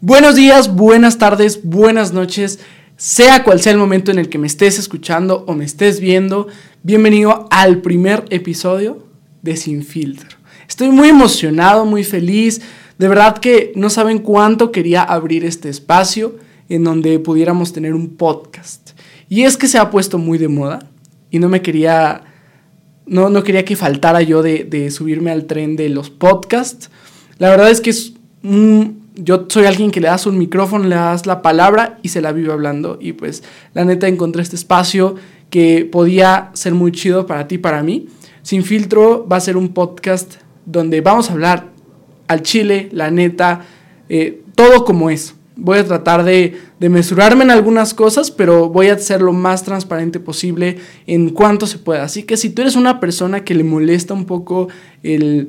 Buenos días, buenas tardes, buenas noches, sea cual sea el momento en el que me estés escuchando o me estés viendo, bienvenido al primer episodio de Sin Filtro. Estoy muy emocionado, muy feliz, de verdad que no saben cuánto quería abrir este espacio en donde pudiéramos tener un podcast. Y es que se ha puesto muy de moda y no me quería, no, no quería que faltara yo de, de subirme al tren de los podcasts. La verdad es que es un yo soy alguien que le das un micrófono, le das la palabra y se la vive hablando. Y pues la neta encontré este espacio que podía ser muy chido para ti, para mí. Sin filtro va a ser un podcast donde vamos a hablar al chile, la neta, eh, todo como es. Voy a tratar de, de, mesurarme en algunas cosas, pero voy a ser lo más transparente posible en cuanto se pueda. Así que si tú eres una persona que le molesta un poco el,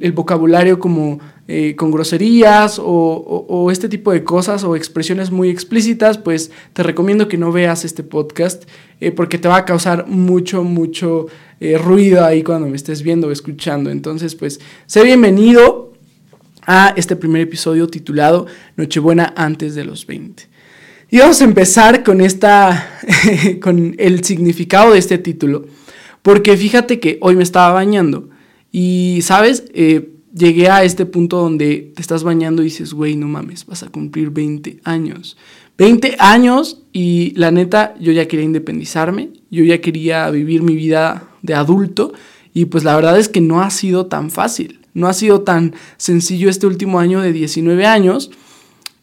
el vocabulario como eh, con groserías o, este tipo de cosas o expresiones muy explícitas, pues te recomiendo que no veas este podcast eh, porque te va a causar mucho, mucho eh, ruido ahí cuando me estés viendo o escuchando. Entonces, pues, sé bienvenido a este primer episodio titulado Nochebuena antes de los 20. Y vamos a empezar con esta, con el significado de este título, porque fíjate que hoy me estaba bañando y, ¿sabes? Llegué a este punto donde te estás bañando y dices, güey, no mames, vas a cumplir 20 años. 20 años y la neta, yo ya quería independizarme, yo ya quería vivir mi vida de adulto y pues la verdad es que no ha sido tan fácil, no ha sido tan sencillo este último año de 19 años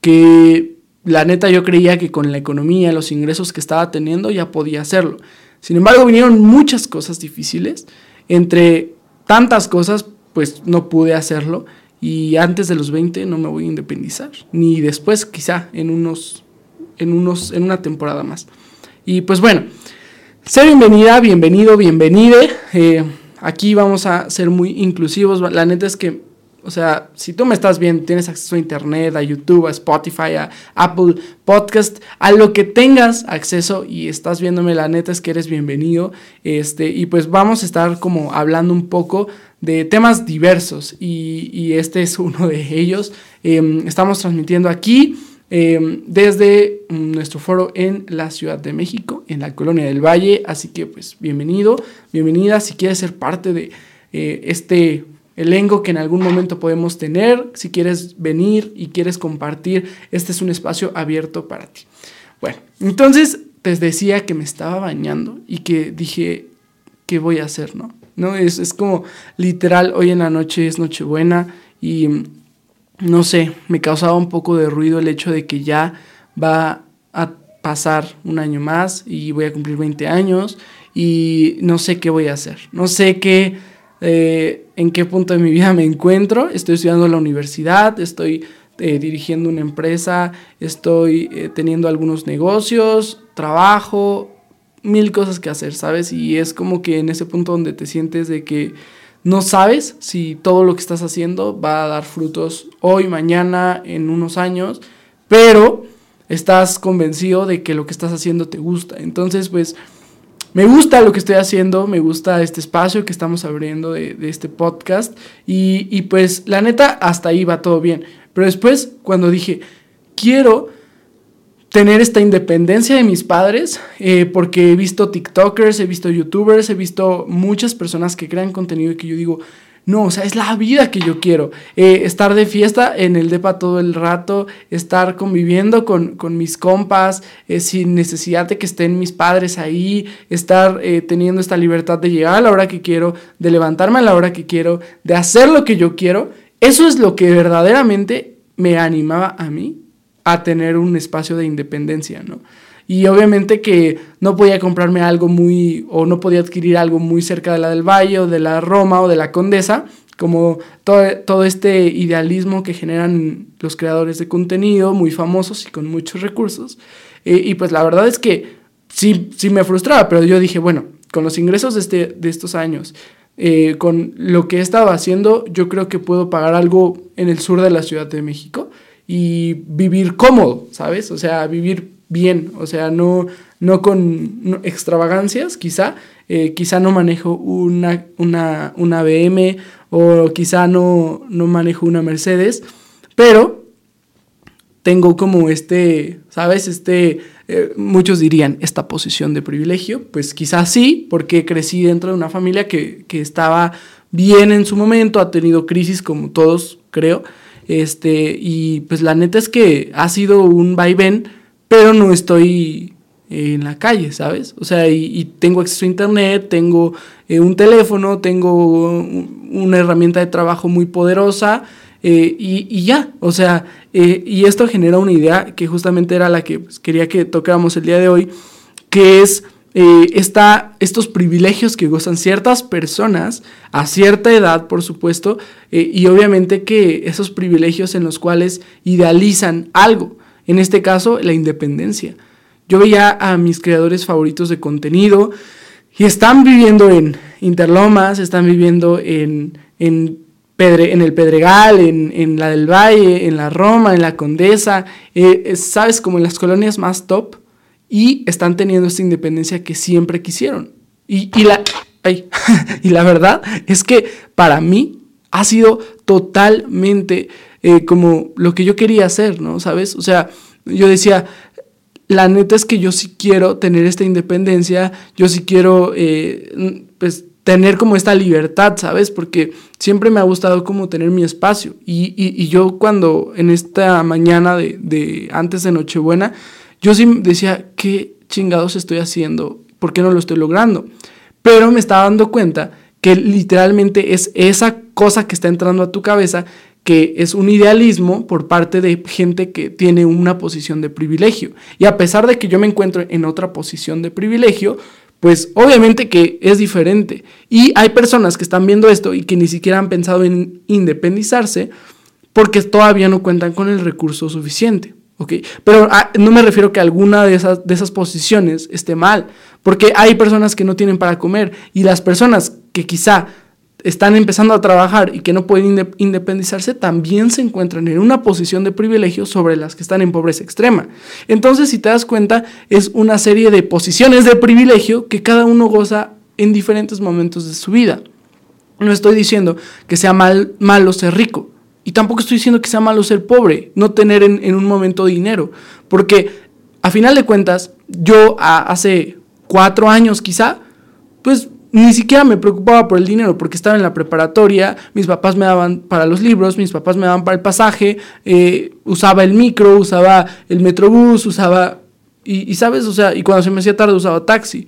que la neta yo creía que con la economía, los ingresos que estaba teniendo ya podía hacerlo. Sin embargo, vinieron muchas cosas difíciles, entre tantas cosas, pues no pude hacerlo y antes de los 20 no me voy a independizar, ni después quizá en unos, en unos, en una temporada más. Y pues bueno, sé bienvenida, bienvenido, bienvenide. Eh, aquí vamos a ser muy inclusivos. La neta es que o sea, si tú me estás viendo, tienes acceso a Internet, a YouTube, a Spotify, a Apple Podcast, a lo que tengas acceso y estás viéndome, la neta es que eres bienvenido. Este, y pues vamos a estar como hablando un poco de temas diversos y, este es uno de ellos. Em, estamos transmitiendo aquí em, desde nuestro foro en la Ciudad de México, en la Colonia del Valle. Así que pues bienvenido, bienvenida si quieres ser parte de eh, este elenco que en algún momento podemos tener. Si quieres venir y quieres compartir, este es un espacio abierto para ti. Bueno, entonces te decía que me estaba bañando y que dije, ¿qué voy a hacer? ¿No? ¿No? Es, es como literal, hoy en la noche es Nochebuena y no sé, me causaba un poco de ruido el hecho de que ya va a pasar un año más y voy a cumplir 20 años y no sé qué voy a hacer. No sé qué eh, en qué punto de mi vida me encuentro. Estoy estudiando en la universidad, estoy eh, dirigiendo una empresa, estoy eh, teniendo algunos negocios, trabajo, mil cosas que hacer, ¿sabes? Y es como que en ese punto donde te sientes de que no sabes si todo lo que estás haciendo va a dar frutos hoy, mañana, en unos años, pero estás convencido de que lo que estás haciendo te gusta. Entonces, pues me gusta lo que estoy haciendo, me gusta este espacio que estamos abriendo de, este podcast y, y, pues la neta hasta ahí va todo bien. Pero después cuando dije, quiero tener esta independencia de mis padres, eh, porque he visto TikTokers, he visto YouTubers, he visto muchas personas que crean contenido y que yo digo, no, o sea, es la vida que yo quiero. Eh, estar de fiesta en el DEPA todo el rato, estar conviviendo con, mis compas, eh, sin necesidad de que estén mis padres ahí, estar teniendo esta libertad de llegar a la hora que quiero, de levantarme a la hora que quiero, de hacer lo que yo quiero. Eso es lo que verdaderamente me animaba a mí a tener un espacio de independencia, ¿no? Y obviamente que no podía comprarme algo muy, o no podía adquirir algo muy cerca de la del Valle, o de la Roma, o de la Condesa, como todo, todo este idealismo que generan los creadores de contenido, muy famosos y con muchos recursos. Eh, y pues la verdad es que sí, sí me frustraba, pero yo dije, bueno, con los ingresos de, este, de estos años, eh, con lo que he estado haciendo, yo creo que puedo pagar algo en el sur de la Ciudad de México y vivir cómodo, ¿sabes? O sea, vivir bien, o sea, no, no con extravagancias, quizá, eh, quizá no manejo una, una, una BM o quizá no, no manejo una Mercedes, pero tengo como este, ¿sabes? Este, eh, muchos dirían, esta posición de privilegio. Pues quizás sí, porque crecí dentro de una familia que, que estaba bien en su momento, ha tenido crisis como todos, creo. Este, y pues la neta es que ha sido un vaivén, pero no estoy en la calle, ¿sabes? O sea, y, tengo acceso a internet, tengo eh, un teléfono, tengo una herramienta de trabajo muy poderosa eh, y, ya, o sea, eh, y esto genera una idea que justamente era la que pues, quería que tocáramos el día de hoy, que es está estos privilegios que gozan ciertas personas a cierta edad, por supuesto, y obviamente que esos privilegios en los cuales idealizan algo, en este caso la independencia. Yo veía a mis creadores favoritos de contenido y están viviendo en Interlomas, están viviendo en, en, en el Pedregal, en, la del Valle, en la Roma, en la Condesa, eh, sabes, como en las colonias más top, y están teniendo esta independencia que siempre quisieron. Y, la, y la verdad es que para mí ha sido totalmente eh, como lo que yo quería hacer, ¿no? ¿Sabes? O sea, yo decía, la neta es que yo sí quiero tener esta independencia, yo sí quiero, eh, pues, tener como esta libertad, ¿sabes? Porque siempre me ha gustado como tener mi espacio. Y, yo cuando en esta mañana de, de, antes de Nochebuena, yo sí decía, ¿qué chingados estoy haciendo? ¿Por qué no lo estoy logrando? Pero me estaba dando cuenta que literalmente es esa cosa que está entrando a tu cabeza que es un idealismo por parte de gente que tiene una posición de privilegio. Y a pesar de que yo me encuentro en otra posición de privilegio, pues obviamente que es diferente. Y hay personas que están viendo esto y que ni siquiera han pensado en independizarse porque todavía no cuentan con el recurso suficiente. ¿Ok? Pero ah, no me refiero que alguna de esas, de esas posiciones esté mal, porque hay personas que no tienen para comer y las personas que quizá están empezando a trabajar y que no pueden independizarse, también se encuentran en una posición de privilegio sobre las que están en pobreza extrema. Entonces, si te das cuenta, es una serie de posiciones de privilegio que cada uno goza en diferentes momentos de su vida. No estoy diciendo que sea mal, malo ser rico. Y tampoco estoy diciendo que sea malo ser pobre, no tener en, un momento dinero. Porque a final de cuentas, yo hace cuatro años quizá, pues ni siquiera me preocupaba por el dinero porque estaba en la preparatoria, mis papás me daban para los libros, mis papás me daban para el pasaje, eh, usaba el micro, usaba el metrobús, usaba, y, sabes, o sea, y cuando se me hacía tarde usaba taxi.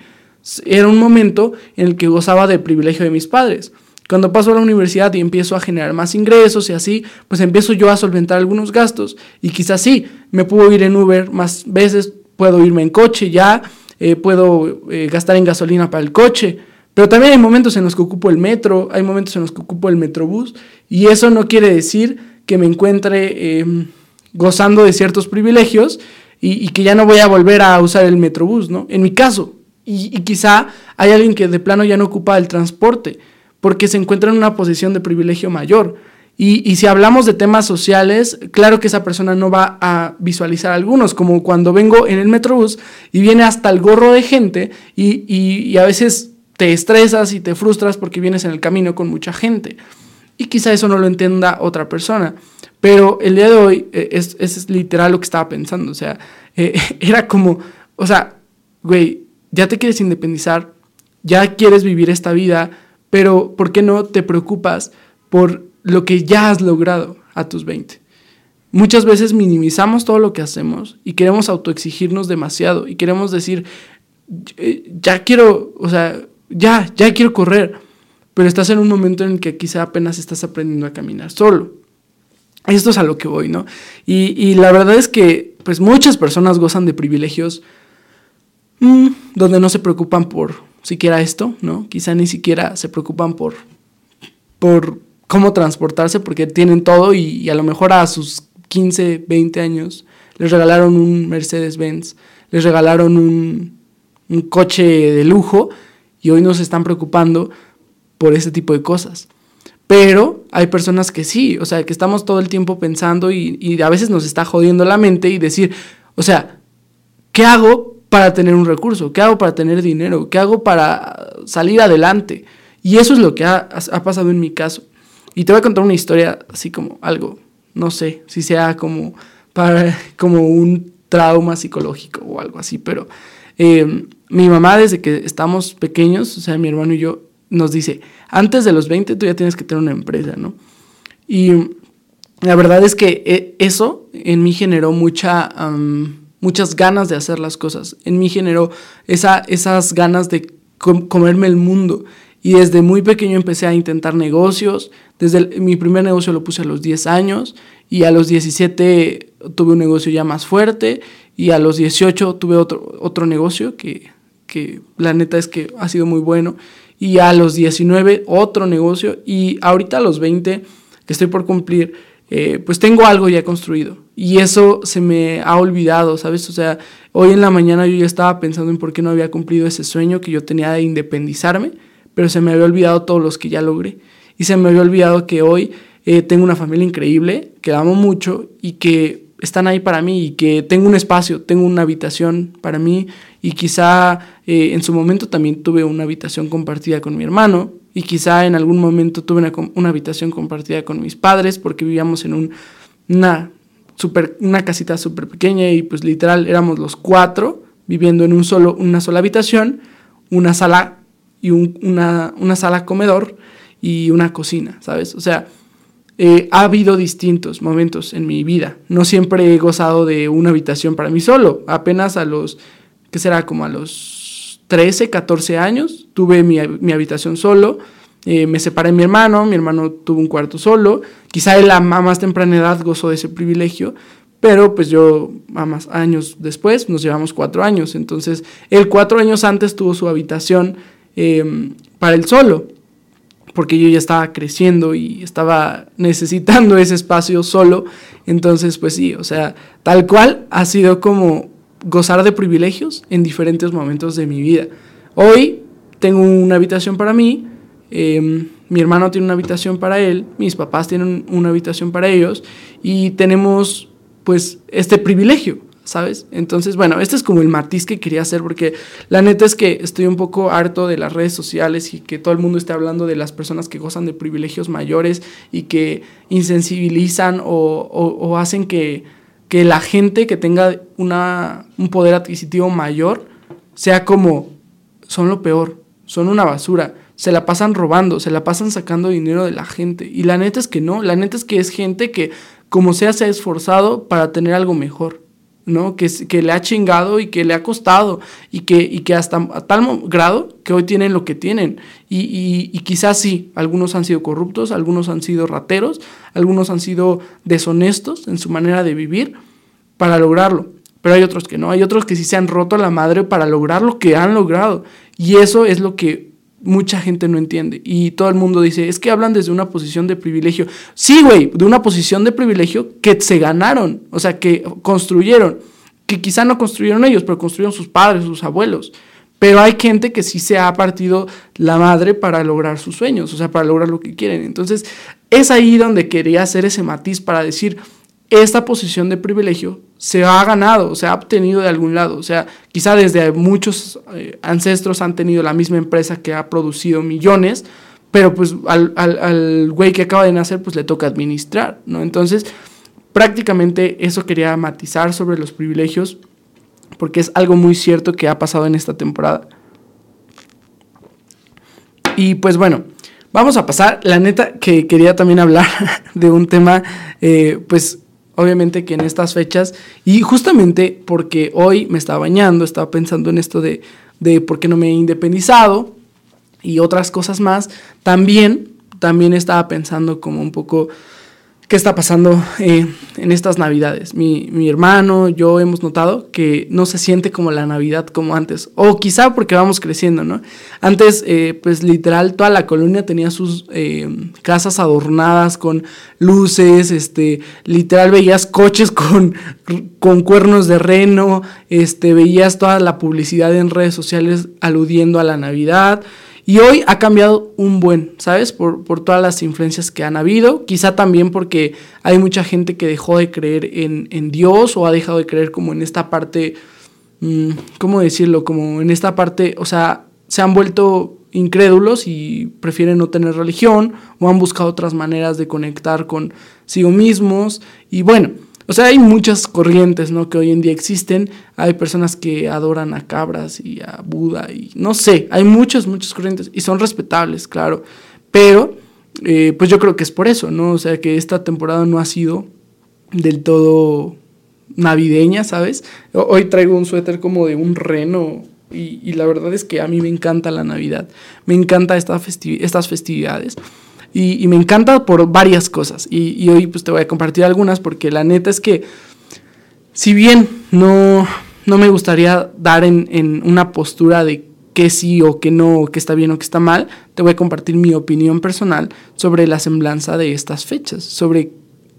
Era un momento en el que gozaba del privilegio de mis padres. Cuando paso a la universidad y empiezo a generar más ingresos y así, pues empiezo yo a solventar algunos gastos. Y quizás sí, me puedo ir en Uber más veces, puedo irme en coche ya, eh, puedo eh, gastar en gasolina para el coche pero también hay momentos en los que ocupo el metro, hay momentos en los que ocupo el metrobús, y eso no quiere decir que me encuentre em, gozando de ciertos privilegios y, que ya no voy a volver a usar el metrobús, ¿no? En mi caso. Y, quizá hay alguien que de plano ya no ocupa el transporte, porque se encuentra en una posición de privilegio mayor. Y, si hablamos de temas sociales, claro que esa persona no va a visualizar algunos, como cuando vengo en el metrobús y viene hasta el gorro de gente y, y a veces te estresas y te frustras porque vienes en el camino con mucha gente. Y quizá eso no lo entienda otra persona. Pero el día de hoy eh, es, es, literal lo que estaba pensando. O sea, eh, era como, o sea, güey, ya te quieres independizar, ya quieres vivir esta vida, pero ¿por qué no te preocupas por lo que ya has logrado a tus 20? Muchas veces minimizamos todo lo que hacemos y queremos autoexigirnos demasiado y queremos decir, eh, ya quiero, o sea, ya, ya quiero correr, pero estás en un momento en el que quizá apenas estás aprendiendo a caminar solo. Esto es a lo que voy, ¿no? Y, la verdad es que, pues muchas personas gozan de privilegios mm, donde no se preocupan por siquiera esto, ¿no? Quizá ni siquiera se preocupan por, por cómo transportarse porque tienen todo y, y a lo mejor a sus 15, 20 años les regalaron un Mercedes-Benz, les regalaron un, un coche de lujo y hoy no se están preocupando por ese tipo de cosas. Pero hay personas que sí, o sea, que estamos todo el tiempo pensando y, a veces nos está jodiendo la mente y decir, o sea, ¿qué hago para tener un recurso? ¿Qué hago para tener dinero? ¿Qué hago para salir adelante? Y eso es lo que ha, pasado en mi caso. Y te voy a contar una historia así como algo, no sé, si sea como para, como un trauma psicológico o algo así, pero eh, mi mamá desde que estamos pequeños, o sea, mi hermano y yo, nos dice, antes de los 20 tú ya tienes que tener una empresa, ¿no? Y la verdad es que eh, eso en mí generó mucha, muchas ganas de hacer las cosas, en mí generó esa, esas ganas de comerme el mundo. Y desde muy pequeño empecé a intentar negocios. Desde mi primer negocio lo puse a los 10 años y a los 17 tuve un negocio ya más fuerte y a los 18 tuve otro, otro negocio que, que la neta es que ha sido muy bueno. Y a los 19 otro negocio y ahorita a los 20 que estoy por cumplir, eh, pues tengo algo ya construido. Y eso se me ha olvidado, ¿sabes? O sea, hoy en la mañana yo ya estaba pensando en por qué no había cumplido ese sueño que yo tenía de independizarme, pero se me había olvidado todos los que ya logré. Y se me había olvidado que hoy eh, tengo una familia increíble, que amo mucho y que están ahí para mí y que tengo un espacio, tengo una habitación para mí y quizá eh, en su momento también tuve una habitación compartida con mi hermano y quizá en algún momento tuve una, una habitación compartida con mis padres porque vivíamos en un, una, super, una casita súper pequeña y pues literal éramos los cuatro viviendo en un solo, una sola habitación, una sala y una, una, sala comedor y una cocina, ¿sabes? O sea, eh, ha habido distintos momentos en mi vida. No siempre he gozado de una habitación para mí solo. Apenas a los, ¿qué será? Como a los 13, 14 años, tuve mi, habitación solo, eh, me separé de mi hermano, mi hermano tuvo un cuarto solo, quizá él a más temprana edad gozó de ese privilegio, pero pues yo a más años después nos llevamos cuatro años, entonces él cuatro años antes tuvo su habitación em, para él solo, porque yo ya estaba creciendo y estaba necesitando ese espacio solo, entonces pues sí, o sea, tal cual ha sido como gozar de privilegios en diferentes momentos de mi vida. Hoy tengo una habitación para mí, em, mi hermano tiene una habitación para él, mis papás tienen una habitación para ellos y tenemos pues este privilegio, ¿sabes? Entonces, bueno, este es como el matiz que quería hacer porque la neta es que estoy un poco harto de las redes sociales y que todo el mundo esté hablando de las personas que gozan de privilegios mayores y que insensibilizan o hacen que que la gente que tenga una, un poder adquisitivo mayor sea como, son lo peor, son una basura, se la pasan robando, se la pasan sacando dinero de la gente. Y la neta es que no, la neta es que es gente que como sea se ha esforzado para tener algo mejor. ¿No? Que, que le ha chingado y que le ha costado y que, y que hasta tal grado que hoy tienen lo que tienen. Y, y, quizás sí, algunos han sido corruptos, algunos han sido rateros, algunos han sido deshonestos en su manera de vivir para lograrlo. Pero hay otros que no, hay otros que sí se han roto la madre para lograr lo que han logrado. Y eso es lo que mucha gente no entiende. Y todo el mundo dice, es que hablan desde una posición de privilegio. Sí, güey, de una posición de privilegio que se ganaron, o sea, que construyeron, que quizá no construyeron ellos, pero construyeron sus padres, sus abuelos. Pero hay gente que sí se ha partido la madre para lograr sus sueños, o sea, para lograr lo que quieren. Entonces, es ahí donde quería hacer ese matiz para decir, esta posición de privilegio se ha ganado, se ha obtenido de algún lado. O sea, quizá desde muchos eh, ancestros han tenido la misma empresa que ha producido millones, pero pues al, al, güey que acaba de nacer pues le toca administrar, ¿no? Entonces, prácticamente eso quería matizar sobre los privilegios, porque es algo muy cierto que ha pasado en esta temporada. Y pues bueno, vamos a pasar, la neta que quería también hablar de un tema, eh, pues obviamente que en estas fechas, y justamente porque hoy me estaba bañando, estaba pensando en esto de, de por qué no me he independizado y otras cosas más, también, también estaba pensando como un poco qué está pasando eh, en estas navidades. Mi, mi, hermano, yo hemos notado que no se siente como la Navidad como antes, o quizá porque vamos creciendo, ¿no? Antes, eh, pues literal, toda la colonia tenía sus eh, casas adornadas con luces, este, literal veías coches con, con cuernos de reno, este, veías toda la publicidad en redes sociales aludiendo a la Navidad. Y hoy ha cambiado un buen, ¿sabes? Por, todas las influencias que han habido. Quizá también porque hay mucha gente que dejó de creer en, Dios o ha dejado de creer como en esta parte, mm, ¿cómo decirlo? Como en esta parte, o sea, se han vuelto incrédulos y prefieren no tener religión o han buscado otras maneras de conectar con sí mismos. Y bueno, O sea, hay muchas corrientes, ¿no? Que hoy en día existen. Hay personas que adoran a cabras y a Buda y no sé, hay muchas, muchas corrientes y son respetables, claro. Pero, eh, pues yo creo que es por eso, ¿no? O sea, que esta temporada no ha sido del todo navideña, ¿sabes? Hoy traigo un suéter como de un reno y, la verdad es que a mí me encanta la Navidad, me encanta esta estas festividades y, me encanta por varias cosas. Y, hoy pues te voy a compartir algunas porque la neta es que si bien no, no me gustaría dar en, en una postura de que sí o que no, que está bien o que está mal, te voy a compartir mi opinión personal sobre la semblanza de estas fechas, sobre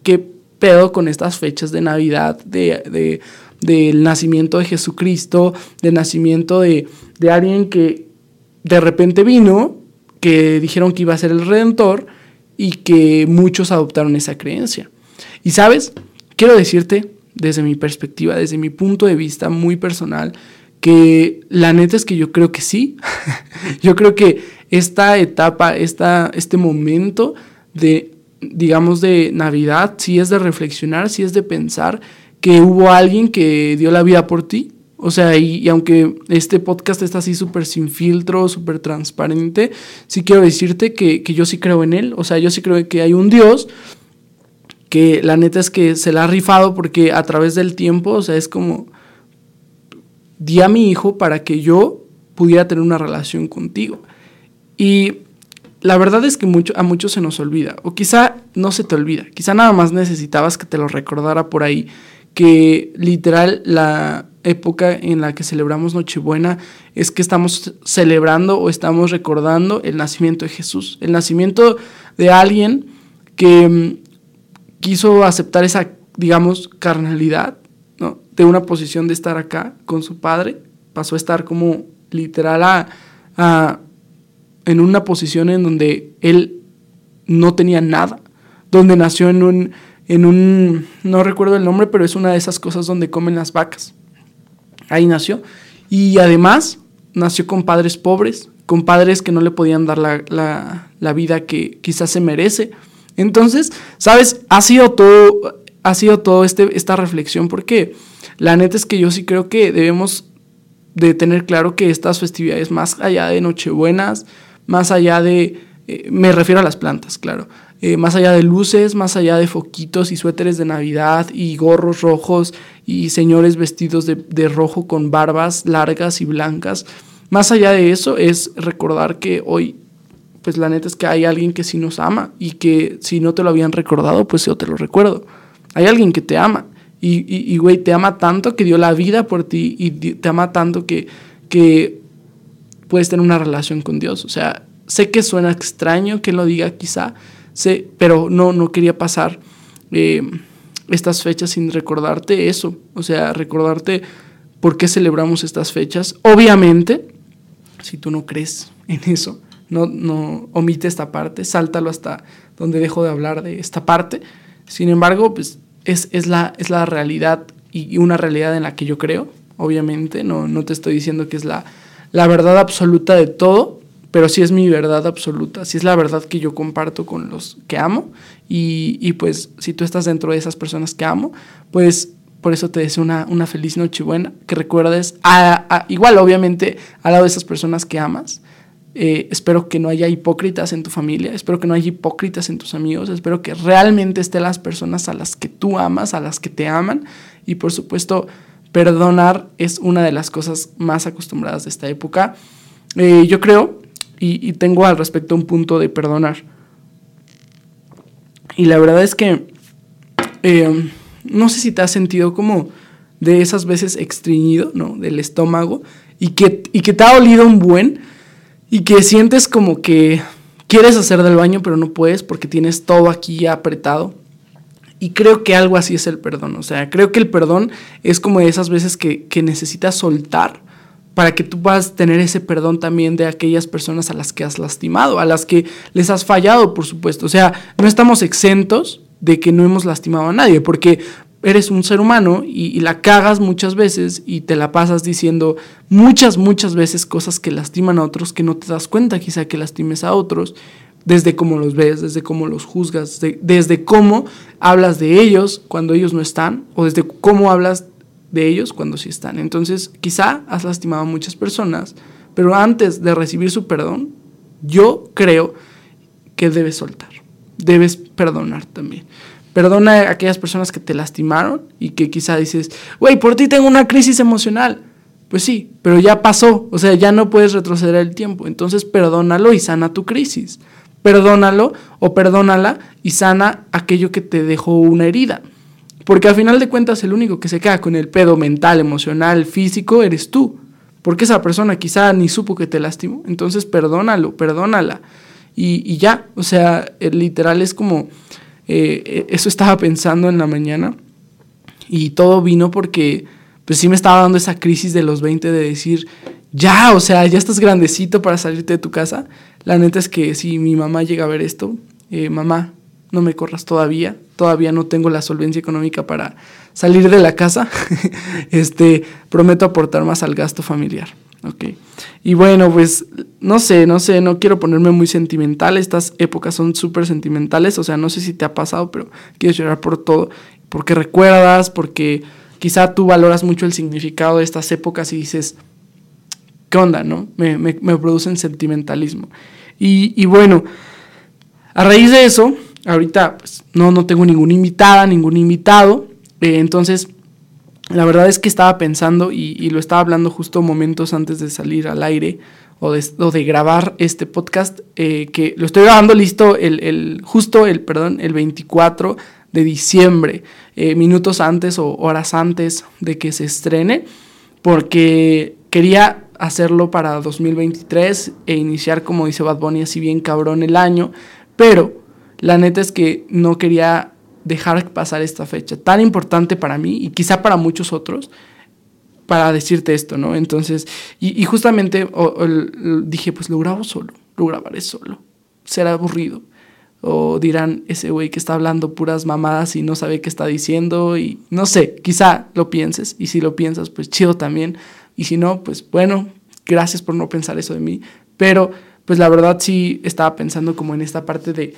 qué pedo con estas fechas de Navidad, de, del nacimiento de Jesucristo, del nacimiento de, de alguien que de repente vino, que dijeron que iba a ser el Redentor y que muchos adoptaron esa creencia. Y sabes, quiero decirte desde mi perspectiva, desde mi punto de vista muy personal, que la neta es que yo creo que sí. yo creo que esta etapa, esta, este momento de digamos, de Navidad, si es de reflexionar, si es de pensar que hubo alguien que dio la vida por ti. O sea, y, aunque este podcast está así súper sin filtro, súper transparente, sí quiero decirte que, que, yo sí creo en él. O sea, yo sí creo que hay un Dios que la neta es que se la ha rifado porque a través del tiempo, o sea, es como, di a mi hijo para que yo pudiera tener una relación contigo. Y la verdad es que mucho, a muchos se nos olvida, o quizá no se te olvida, quizá nada más necesitabas que te lo recordara por ahí, que literal la época en la que celebramos Nochebuena es que estamos celebrando o estamos recordando el nacimiento de Jesús, el nacimiento de alguien que mm, quiso aceptar esa, digamos, carnalidad, ¿no? De una posición de estar acá con su padre, pasó a estar como literal a en una posición en donde él no tenía nada, donde nació en un, en un, no recuerdo el nombre, pero es una de esas cosas donde comen las vacas. Ahí nació. Y además nació con padres pobres, con padres que no le podían dar la, la vida que quizás se merece. Entonces, ¿sabes? Ha sido todo, ha sido todo este, esta reflexión porque la neta es que yo sí creo que debemos de tener claro que estas festividades, más allá de Nochebuenas, más allá de, eh, me refiero a las plantas, claro, eh, más allá de luces, más allá de foquitos y suéteres de Navidad y gorros rojos y señores vestidos de, rojo con barbas largas y blancas, más allá de eso es recordar que hoy pues la neta es que hay alguien que sí nos ama y que si no te lo habían recordado, pues yo te lo recuerdo. Hay alguien que te ama y, güey, te ama tanto que dio la vida por ti y te ama tanto que, que puedes tener una relación con Dios. O sea, sé que suena extraño que lo diga quizá, sé, pero no, no quería pasar eh, estas fechas sin recordarte eso. O sea, recordarte por qué celebramos estas fechas. Obviamente, si tú no crees en eso, no, no omite esta parte, sáltalo hasta donde dejo de hablar de esta parte. Sin embargo, pues es, es, la, es la realidad y una realidad en la que yo creo, obviamente, no, no te estoy diciendo que es la la verdad absoluta de todo, pero sí es mi verdad absoluta, sí es la verdad que yo comparto con los que amo y, pues si tú estás dentro de esas personas que amo, pues por eso te deseo una, una feliz buena, que recuerdes, a, igual obviamente al lado de esas personas que amas, eh, espero que no haya hipócritas en tu familia, espero que no haya hipócritas en tus amigos, espero que realmente estén las personas a las que tú amas, a las que te aman y por supuesto perdonar es una de las cosas más acostumbradas de esta época. Eh, yo creo, y, tengo al respecto un punto de perdonar. Y la verdad es que eh, no sé si te has sentido como de esas veces extriñido, ¿no? Del estómago y que, y que te ha olido un buen y que sientes como que quieres hacer del baño pero no puedes porque tienes todo aquí apretado y creo que algo así es el perdón. O sea, creo que el perdón es como esas veces que, necesitas soltar para que tú puedas tener ese perdón también de aquellas personas a las que has lastimado, a las que les has fallado, por supuesto. O sea, no estamos exentos de que no hemos lastimado a nadie, porque eres un ser humano y, la cagas muchas veces y te la pasas diciendo muchas, muchas veces cosas que lastiman a otros que no te das cuenta quizá que lastimes a otros, desde cómo los ves, desde cómo los juzgas, desde cómo hablas de ellos cuando ellos no están, o desde cómo hablas de ellos cuando sí están. Entonces, quizá has lastimado a muchas personas, pero antes de recibir su perdón, yo creo que debes soltar, debes perdonar también. Perdona a aquellas personas que te lastimaron y que quizá dices, güey, por ti tengo una crisis emocional. Pues sí, pero ya pasó, o sea, ya no puedes retroceder el tiempo. Entonces perdónalo y sana tu crisis. Perdónalo o perdónala y sana aquello que te dejó una herida. Porque al final de cuentas el único que se queda con el pedo mental, emocional, físico, eres tú. Porque esa persona quizá ni supo que te lastimó. Entonces perdónalo, perdónala. Y, ya, o sea, literal es como, eh, eso estaba pensando en la mañana. Y todo vino porque, pues sí me estaba dando esa crisis de los 20 de decir, ya, o sea, ya estás grandecito para salirte de tu casa. La neta es que si mi mamá llega a ver esto, eh, mamá, no me corras todavía, todavía no tengo la solvencia económica para salir de la casa, este, prometo aportar más al gasto familiar. Y bueno, pues no sé, no sé, no quiero ponerme muy sentimental. Estas épocas son súper sentimentales. O sea, no sé si te ha pasado, pero quiero llorar por todo. Porque recuerdas, porque quizá tú valoras mucho el significado de estas épocas y dices, ¿qué onda, no? Me, me, me producen sentimentalismo. Y, y, bueno, a raíz de eso, ahorita pues, no, no tengo ninguna invitada, ningún invitado. Eh, entonces, la verdad es que estaba pensando y, y, lo estaba hablando justo momentos antes de salir al aire o de, o de grabar este podcast, eh, que lo estoy grabando listo el, el, justo el, perdón, el 24 de diciembre, eh, minutos antes o horas antes de que se estrene, porque quería hacerlo para 2023 e iniciar, como dice Bad Bunny, así bien cabrón el año, pero la neta es que no quería dejar pasar esta fecha tan importante para mí y quizá para muchos otros para decirte esto, ¿no? Entonces, y, justamente dije, pues lo grabo solo, lo grabaré solo, será aburrido. O dirán, ese güey que está hablando puras mamadas y no sabe qué está diciendo y no sé, quizá lo pienses y si lo piensas, pues chido también. Y si no, pues bueno, gracias por no pensar eso de mí. Pero pues la verdad sí estaba pensando como en esta parte de,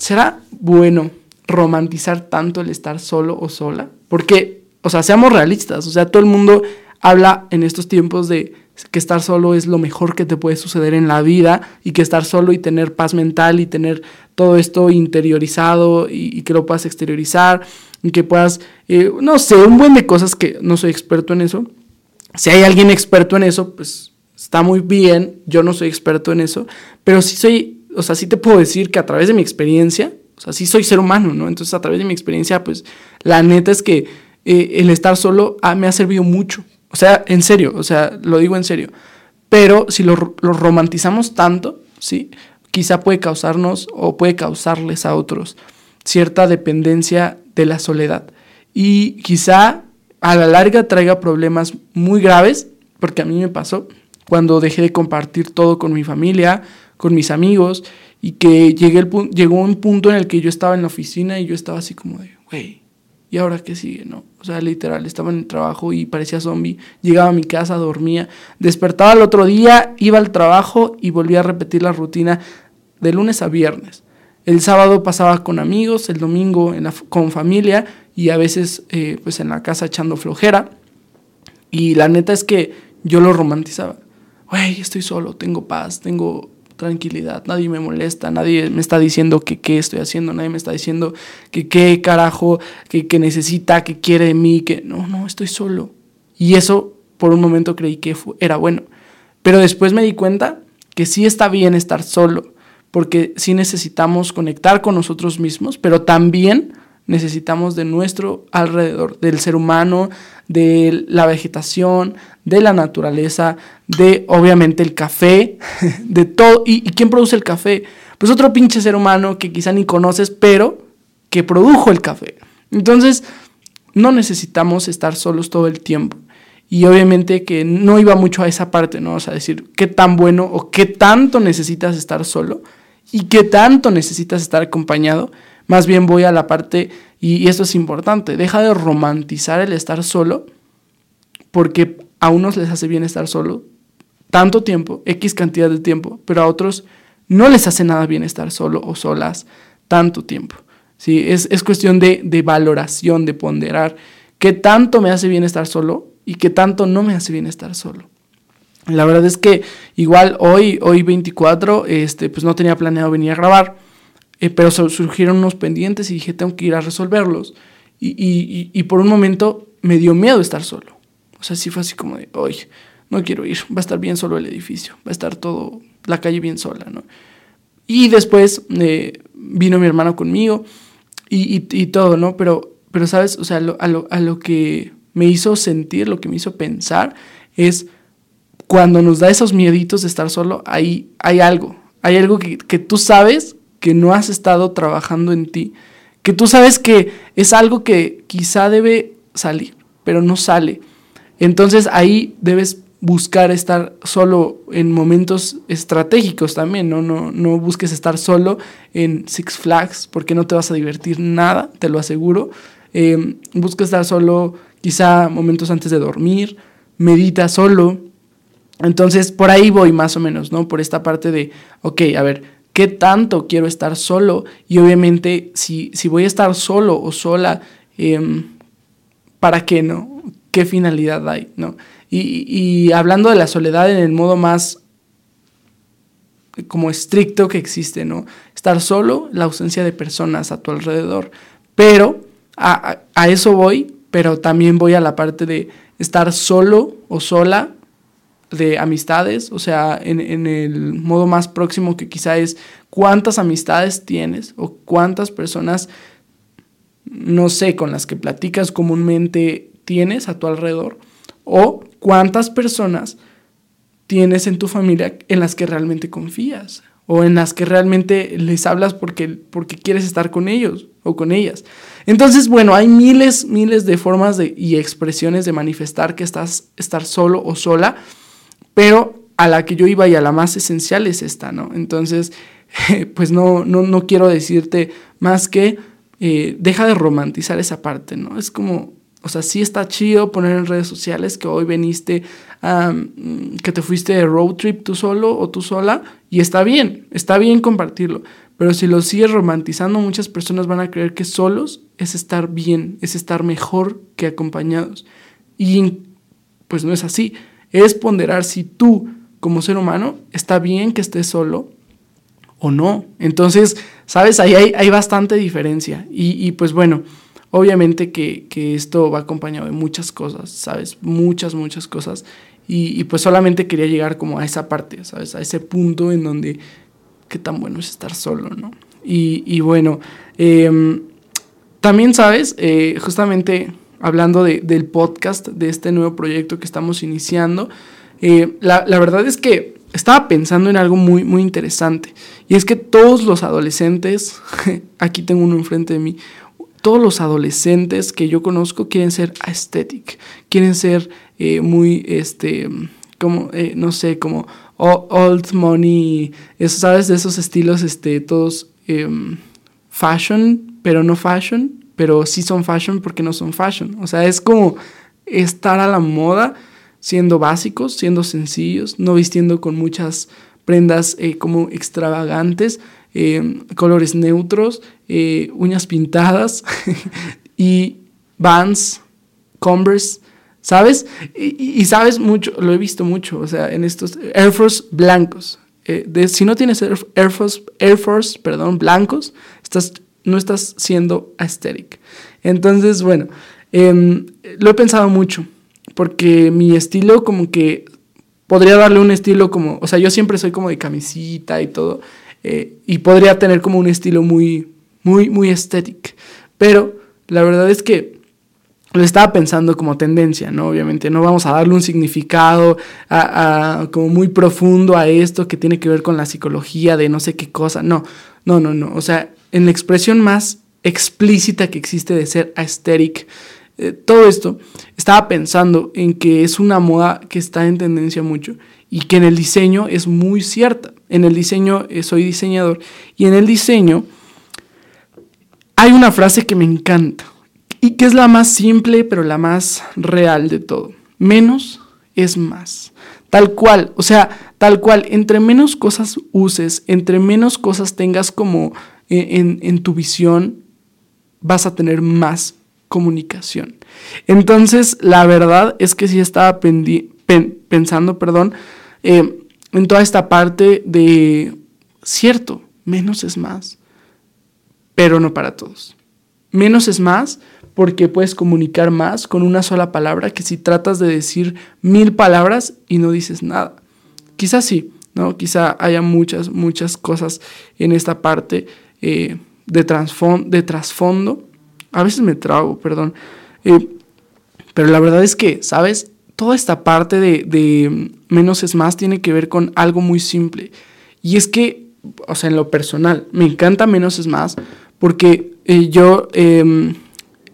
¿será bueno romantizar tanto el estar solo o sola. Porque, o sea, seamos realistas, o sea, todo el mundo habla en estos tiempos de que estar solo es lo mejor que te puede suceder en la vida y que estar solo y tener paz mental y tener todo esto interiorizado y, que lo puedas exteriorizar y que puedas, eh, no sé, un buen de cosas que no soy experto en eso. Si hay alguien experto en eso, pues está muy bien, yo no soy experto en eso, pero sí soy, o sea, sí te puedo decir que a través de mi experiencia, o sea, sí soy ser humano, ¿no? Entonces, a través de mi experiencia, pues, la neta es que eh, el estar solo ah, me ha servido mucho. O sea, en serio, o sea, lo digo en serio. Pero si lo, romantizamos tanto, ¿sí? Quizá puede causarnos o puede causarles a otros cierta dependencia de la soledad. Y quizá a la larga traiga problemas muy graves, porque a mí me pasó cuando dejé de compartir todo con mi familia, con mis amigos, y que llegué el llegó un punto en el que yo estaba en la oficina y yo estaba así como de, güey, ¿y ahora qué sigue? No? O sea, literal, estaba en el trabajo y parecía zombie. Llegaba a mi casa, dormía, despertaba el otro día, iba al trabajo y volvía a repetir la rutina de lunes a viernes. El sábado pasaba con amigos, el domingo en la, con familia y a veces eh, pues en la casa echando flojera. Y la neta es que yo lo romantizaba. Güey, estoy solo, tengo paz, tengo tranquilidad, nadie me molesta, nadie me está diciendo que qué estoy haciendo, nadie me está diciendo que qué carajo, que, que necesita, que quiere de mí, que no, no, estoy solo. Y eso por un momento creí que era bueno. Pero después me di cuenta que sí está bien estar solo, porque sí necesitamos conectar con nosotros mismos, pero también necesitamos de nuestro alrededor, del ser humano, de la vegetación, de la naturaleza, de obviamente el café, de todo. ¿Y, quién produce el café? Pues otro pinche ser humano que quizá ni conoces, pero que produjo el café. Entonces, no necesitamos estar solos todo el tiempo. Y obviamente que no iba mucho a esa parte, ¿no? O sea, decir qué tan bueno o qué tanto necesitas estar solo y qué tanto necesitas estar acompañado. Más bien voy a la parte, y esto es importante, deja de romantizar el estar solo, porque a unos les hace bien estar solo tanto tiempo, X cantidad de tiempo, pero a otros no les hace nada bien estar solo o solas tanto tiempo. ¿sí? Es, es cuestión de, de valoración, de ponderar qué tanto me hace bien estar solo y qué tanto no me hace bien estar solo. La verdad es que igual hoy, hoy 24, este, pues no tenía planeado venir a grabar, eh, pero surgieron unos pendientes y dije, tengo que ir a resolverlos. Y, y, por un momento me dio miedo estar solo. O sea, sí fue así como de, oye, no quiero ir, va a estar bien solo el edificio, va a estar todo, la calle bien sola, ¿no? Y después eh, vino mi hermano conmigo y, y, todo, ¿no? Pero, pero ¿sabes? O sea, a, lo, a lo que me hizo sentir, lo que me hizo pensar es cuando nos da esos mieditos de estar solo, ahí hay algo, hay algo que, que tú sabes que no has estado trabajando en ti, que tú sabes que es algo que quizá debe salir, pero no sale. Entonces ahí debes buscar estar solo en momentos estratégicos también, ¿no? No, no busques estar solo en Six Flags porque no te vas a divertir nada, te lo aseguro. Eh, busca estar solo quizá momentos antes de dormir, medita solo, entonces, por ahí voy más o menos, ¿no? Por esta parte de, ok, a ver, ¿qué tanto quiero estar solo? Y obviamente, si, si voy a estar solo o sola, em, ¿para qué, no? ¿Qué finalidad hay, no? Y, y hablando de la soledad en el modo más como estricto que existe, ¿no? Estar solo, la ausencia de personas a tu alrededor. Pero a, a, eso voy, pero también voy a la parte de estar solo o sola de amistades, o sea, en, el modo más próximo que quizá es cuántas amistades tienes o cuántas personas, no sé, con las que platicas comúnmente tienes a tu alrededor, o cuántas personas tienes en tu familia en las que realmente confías o en las que realmente les hablas porque, porque quieres estar con ellos o con ellas. Entonces, bueno, hay miles, miles de formas de, y expresiones de manifestar que estás estar solo o sola pero a la que yo iba y a la más esencial es esta, ¿no? Entonces, pues no, no, no quiero decirte más que eh, deja de romantizar esa parte, ¿no? Es como, o sea, sí está chido poner en redes sociales que hoy veniste, que te fuiste de road trip tú solo o tú sola, y está bien, está bien compartirlo, pero si lo sigues romantizando, muchas personas van a creer que solos es estar bien, es estar mejor que acompañados. Y pues no es así es ponderar si tú como ser humano está bien que estés solo o no. Entonces, sabes, ahí hay, bastante diferencia. Y, pues bueno, obviamente que, esto va acompañado de muchas cosas, ¿sabes? Muchas, muchas cosas. Y, pues solamente quería llegar como a esa parte, ¿sabes? A ese punto en donde qué tan bueno es estar solo, ¿no? Y, bueno, em, también, ¿sabes? Eh, justamente hablando del podcast, de este nuevo proyecto que estamos iniciando. Eh, la, verdad es que estaba pensando en algo muy, muy interesante. Y es que todos los adolescentes, aquí tengo uno enfrente de mí, todos los adolescentes que yo conozco quieren ser aesthetic, quieren ser eh, muy, este, como, eh, no sé, como old money, eso, ¿sabes? De esos estilos, este, todos em, fashion, pero no fashion pero sí son fashion porque no son fashion. O sea, es como estar a la moda siendo básicos, siendo sencillos, no vistiendo con muchas prendas eh, como extravagantes, eh, colores neutros, eh, uñas pintadas y Vans, Converse, ¿sabes? Y, sabes mucho, lo he visto mucho, o sea, en estos Air Force blancos. si no tienes Air Force, Air Force perdón, blancos, estás no estás siendo aesthetic. Entonces, bueno, em, lo he pensado mucho, porque mi estilo como que podría darle un estilo como, o sea, yo siempre soy como de camisita y todo, eh, y podría tener como un estilo muy, muy, muy estético. Pero la verdad es que lo estaba pensando como tendencia, ¿no? Obviamente no vamos a darle un significado como muy profundo a esto que tiene que ver con la psicología de no sé qué cosa, no, no, no, no, o sea, en la expresión más explícita que existe de ser aesthetic, eh, todo esto, estaba pensando en que es una moda que está en tendencia mucho y que en el diseño es muy cierta. En el diseño, eh, soy diseñador, y en el diseño hay una frase que me encanta y que es la más simple pero la más real de todo. Menos es más. Tal cual, o sea, tal cual, entre menos cosas uses, entre menos cosas tengas como en, tu visión, vas a tener más comunicación. Entonces, la verdad es que sí estaba pensando, perdón, eh, en toda esta parte de, cierto, menos es más, pero no para todos. Menos es más porque puedes comunicar más con una sola palabra que si tratas de decir mil palabras y no dices nada. Quizás sí, ¿no? Quizá haya muchas, muchas cosas en esta parte eh, de, de trasfondo. A veces me trago, perdón. Eh, pero la verdad es que, ¿sabes? Toda esta parte de, menos es más tiene que ver con algo muy simple. Y es que, o sea, en lo personal, me encanta menos es más porque eh, yo, em,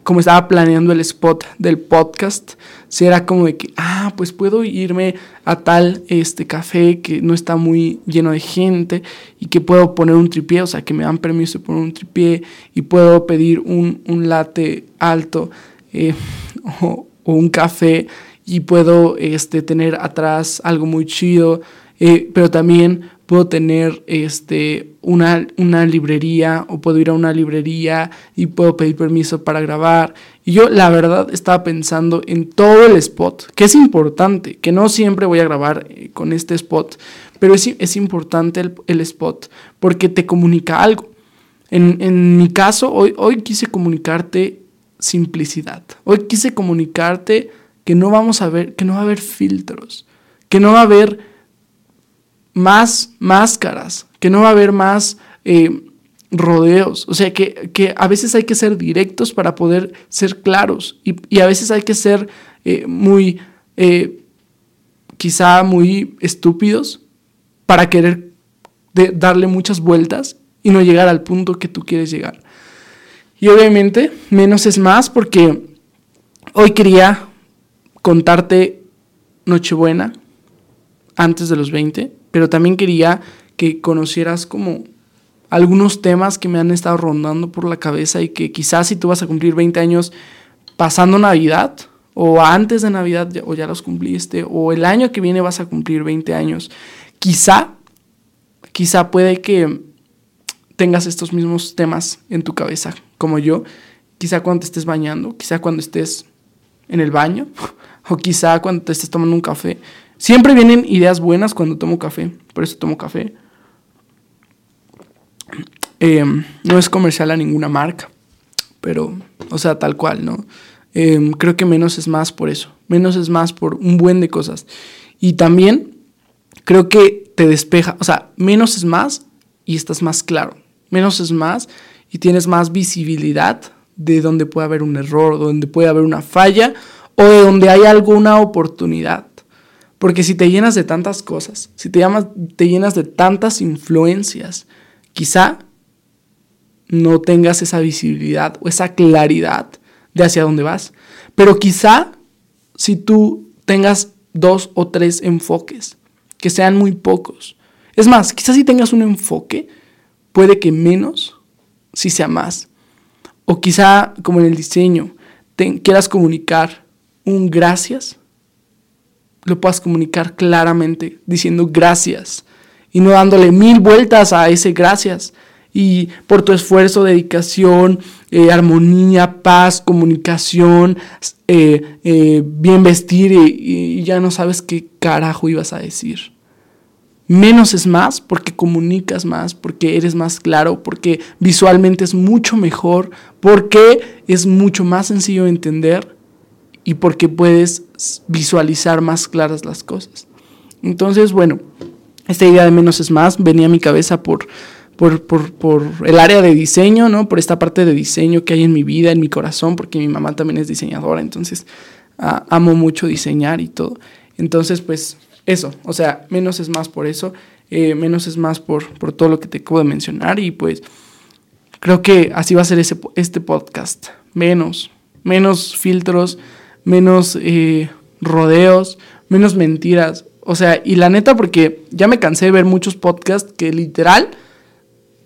como estaba planeando el spot del podcast, si era como de que, ah, pues puedo irme a tal este café que no está muy lleno de gente y que puedo poner un tripié, o sea, que me dan permiso de poner un tripié y puedo pedir un, un latte alto eh, o, un café y puedo este, tener atrás algo muy chido, eh, pero también puedo tener este, una, una, librería o puedo ir a una librería y puedo pedir permiso para grabar. Y yo la verdad estaba pensando en todo el spot, que es importante, que no siempre voy a grabar eh, con este spot, pero es, es importante el, el, spot porque te comunica algo. En, en mi caso, hoy, hoy quise comunicarte simplicidad. Hoy quise comunicarte que no vamos a ver, que no va a haber filtros, que no va a haber más máscaras, que no va a haber más eh, rodeos. O sea, que, a veces hay que ser directos para poder ser claros y, a veces hay que ser eh, muy, eh, quizá muy estúpidos para querer darle muchas vueltas y no llegar al punto que tú quieres llegar. Y obviamente, menos es más porque hoy quería contarte Nochebuena antes de los 20, pero también quería que conocieras como algunos temas que me han estado rondando por la cabeza y que quizás si tú vas a cumplir 20 años pasando Navidad o antes de Navidad o ya los cumpliste o el año que viene vas a cumplir 20 años, quizá, quizá puede que tengas estos mismos temas en tu cabeza, como yo, quizá cuando te estés bañando, quizá cuando estés en el baño, o quizá cuando te estés tomando un café. Siempre vienen ideas buenas cuando tomo café, por eso tomo café. Em, no es comercial a ninguna marca, pero, o sea, tal cual, ¿no? Em, creo que menos es más por eso, menos es más por un buen de cosas. Y también creo que te despeja, o sea, menos es más y estás más claro menos es más y tienes más visibilidad de donde puede haber un error, donde puede haber una falla o de donde hay alguna oportunidad. Porque si te llenas de tantas cosas, si te, llamas, te llenas de tantas influencias, quizá no tengas esa visibilidad o esa claridad de hacia dónde vas. Pero quizá si tú tengas dos o tres enfoques, que sean muy pocos. Es más, quizás si tengas un enfoque, puede que menos si sea más. O quizá como en el diseño, quieras comunicar un gracias, lo puedas comunicar claramente diciendo gracias y no dándole mil vueltas a ese gracias. Y por tu esfuerzo, dedicación, eh, armonía, paz, comunicación, eh, eh, bien vestir y ya no sabes qué carajo ibas a decir. Menos es más porque comunicas más, porque eres más claro, porque visualmente es mucho mejor, porque es mucho más sencillo de entender y porque puedes visualizar más claras las cosas. Entonces, bueno, esta idea de menos es más venía a mi cabeza por, por, por, el área de diseño, ¿no? Por esta parte de diseño que hay en mi vida, en mi corazón, porque mi mamá también es diseñadora, entonces amo mucho diseñar y todo. Entonces, pues eso, o sea, menos es más por eso, eh, menos es más por, por todo lo que te acabo de mencionar y pues creo que así va a ser ese, este podcast, menos, menos filtros, menos eh, rodeos, menos mentiras, o sea, y la neta porque ya me cansé de ver muchos podcasts que literal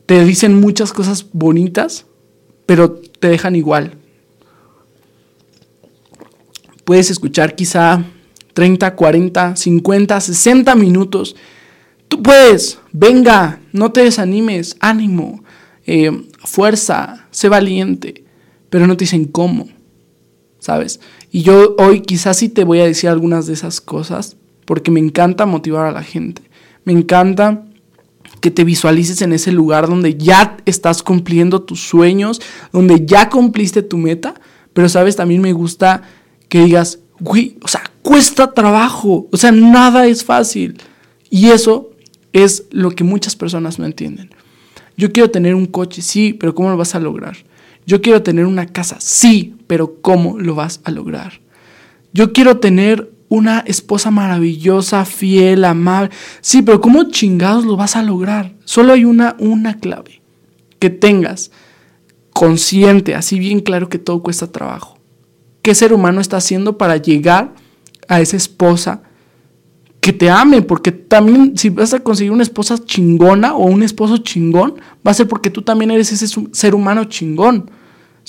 te dicen muchas cosas bonitas, pero te dejan igual. Puedes escuchar quizá 30, 40, 50, 60 minutos. Tú puedes, venga, no te desanimes, ánimo, eh, fuerza, sé valiente, pero no te dicen cómo, ¿sabes? Y yo hoy quizás sí te voy a decir algunas de esas cosas, porque me encanta motivar a la gente, me encanta que te visualices en ese lugar donde ya estás cumpliendo tus sueños, donde ya cumpliste tu meta, pero sabes, también me gusta que digas, güey, o sea, cuesta trabajo, o sea, nada es fácil. Y eso es lo que muchas personas no entienden. Yo quiero tener un coche, sí, pero ¿cómo lo vas a lograr? Yo quiero tener una casa, sí, pero ¿cómo lo vas a lograr? Yo quiero tener una esposa maravillosa, fiel, amable. Sí, pero ¿cómo chingados lo vas a lograr? Solo hay una, una clave. Que tengas consciente, así bien claro que todo cuesta trabajo. ¿Qué ser humano está haciendo para llegar a esa esposa que te ame? Porque también si vas a conseguir una esposa chingona o un esposo chingón, va a ser porque tú también eres ese ser humano chingón.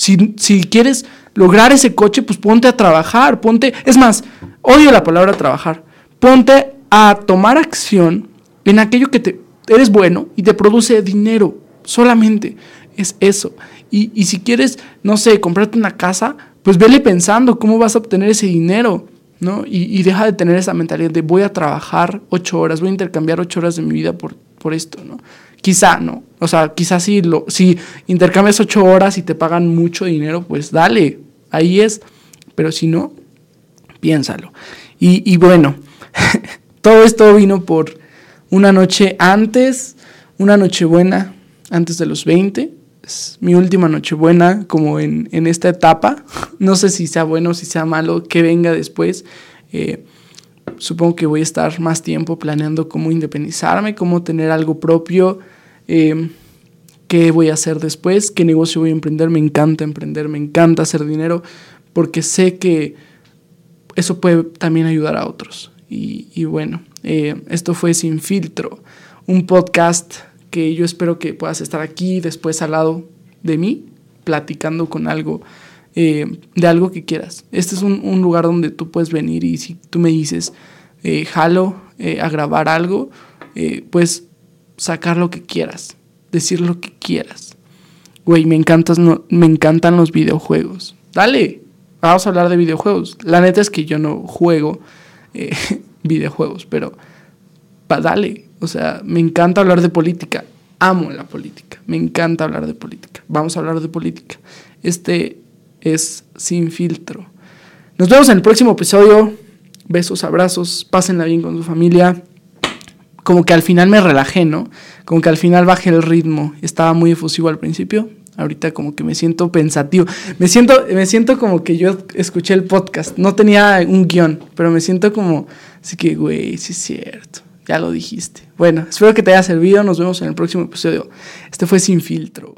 Si, si quieres lograr ese coche, pues ponte a trabajar, ponte, es más, odio la palabra trabajar, ponte a tomar acción en aquello que te eres bueno y te produce dinero, solamente es eso. Y, y si quieres, no sé, comprarte una casa, pues vele pensando cómo vas a obtener ese dinero, ¿no? Y, y, deja de tener esa mentalidad de voy a trabajar ocho horas, voy a intercambiar ocho horas de mi vida por, por esto, ¿no? Quizá, ¿no? O sea, quizás si, lo, si intercambias ocho horas y te pagan mucho dinero, pues dale, ahí es. Pero si no, piénsalo. Y, y bueno, todo esto vino por una noche antes, una noche buena, antes de los 20. Es mi última noche buena como en, en esta etapa. No sé si sea bueno si sea malo, que venga después. Eh, supongo que voy a estar más tiempo planeando cómo independizarme, cómo tener algo propio, eh, qué voy a hacer después, qué negocio voy a emprender. Me encanta emprender, me encanta hacer dinero, porque sé que eso puede también ayudar a otros. Y, y bueno, eh, esto fue Sin Filtro, un podcast que yo espero que puedas estar aquí después al lado de mí, platicando con algo eh, de algo que quieras. Este es un, un, lugar donde tú puedes venir y si tú me dices, eh, jalo eh, a grabar algo, puedes sacar lo que quieras, decir lo que quieras. Güey, me, encantas, no, me encantan los videojuegos. Dale, vamos a hablar de videojuegos. La neta es que yo no juego videojuegos, pero pa, dale. O sea, me encanta hablar de política. Amo la política. Me encanta hablar de política. Vamos a hablar de política. Este es sin filtro. Nos vemos en el próximo episodio. Besos, abrazos, pásenla bien con su familia. Como que al final me relajé, ¿no? Como que al final bajé el ritmo. Estaba muy efusivo al principio. Ahorita como que me siento pensativo. Me siento, me siento como que yo escuché el podcast. No tenía un guion, pero me siento como... Así que, güey, sí es cierto. Ya lo dijiste. Bueno, espero que te haya servido. Nos vemos en el próximo episodio. Este fue Sin Filtro.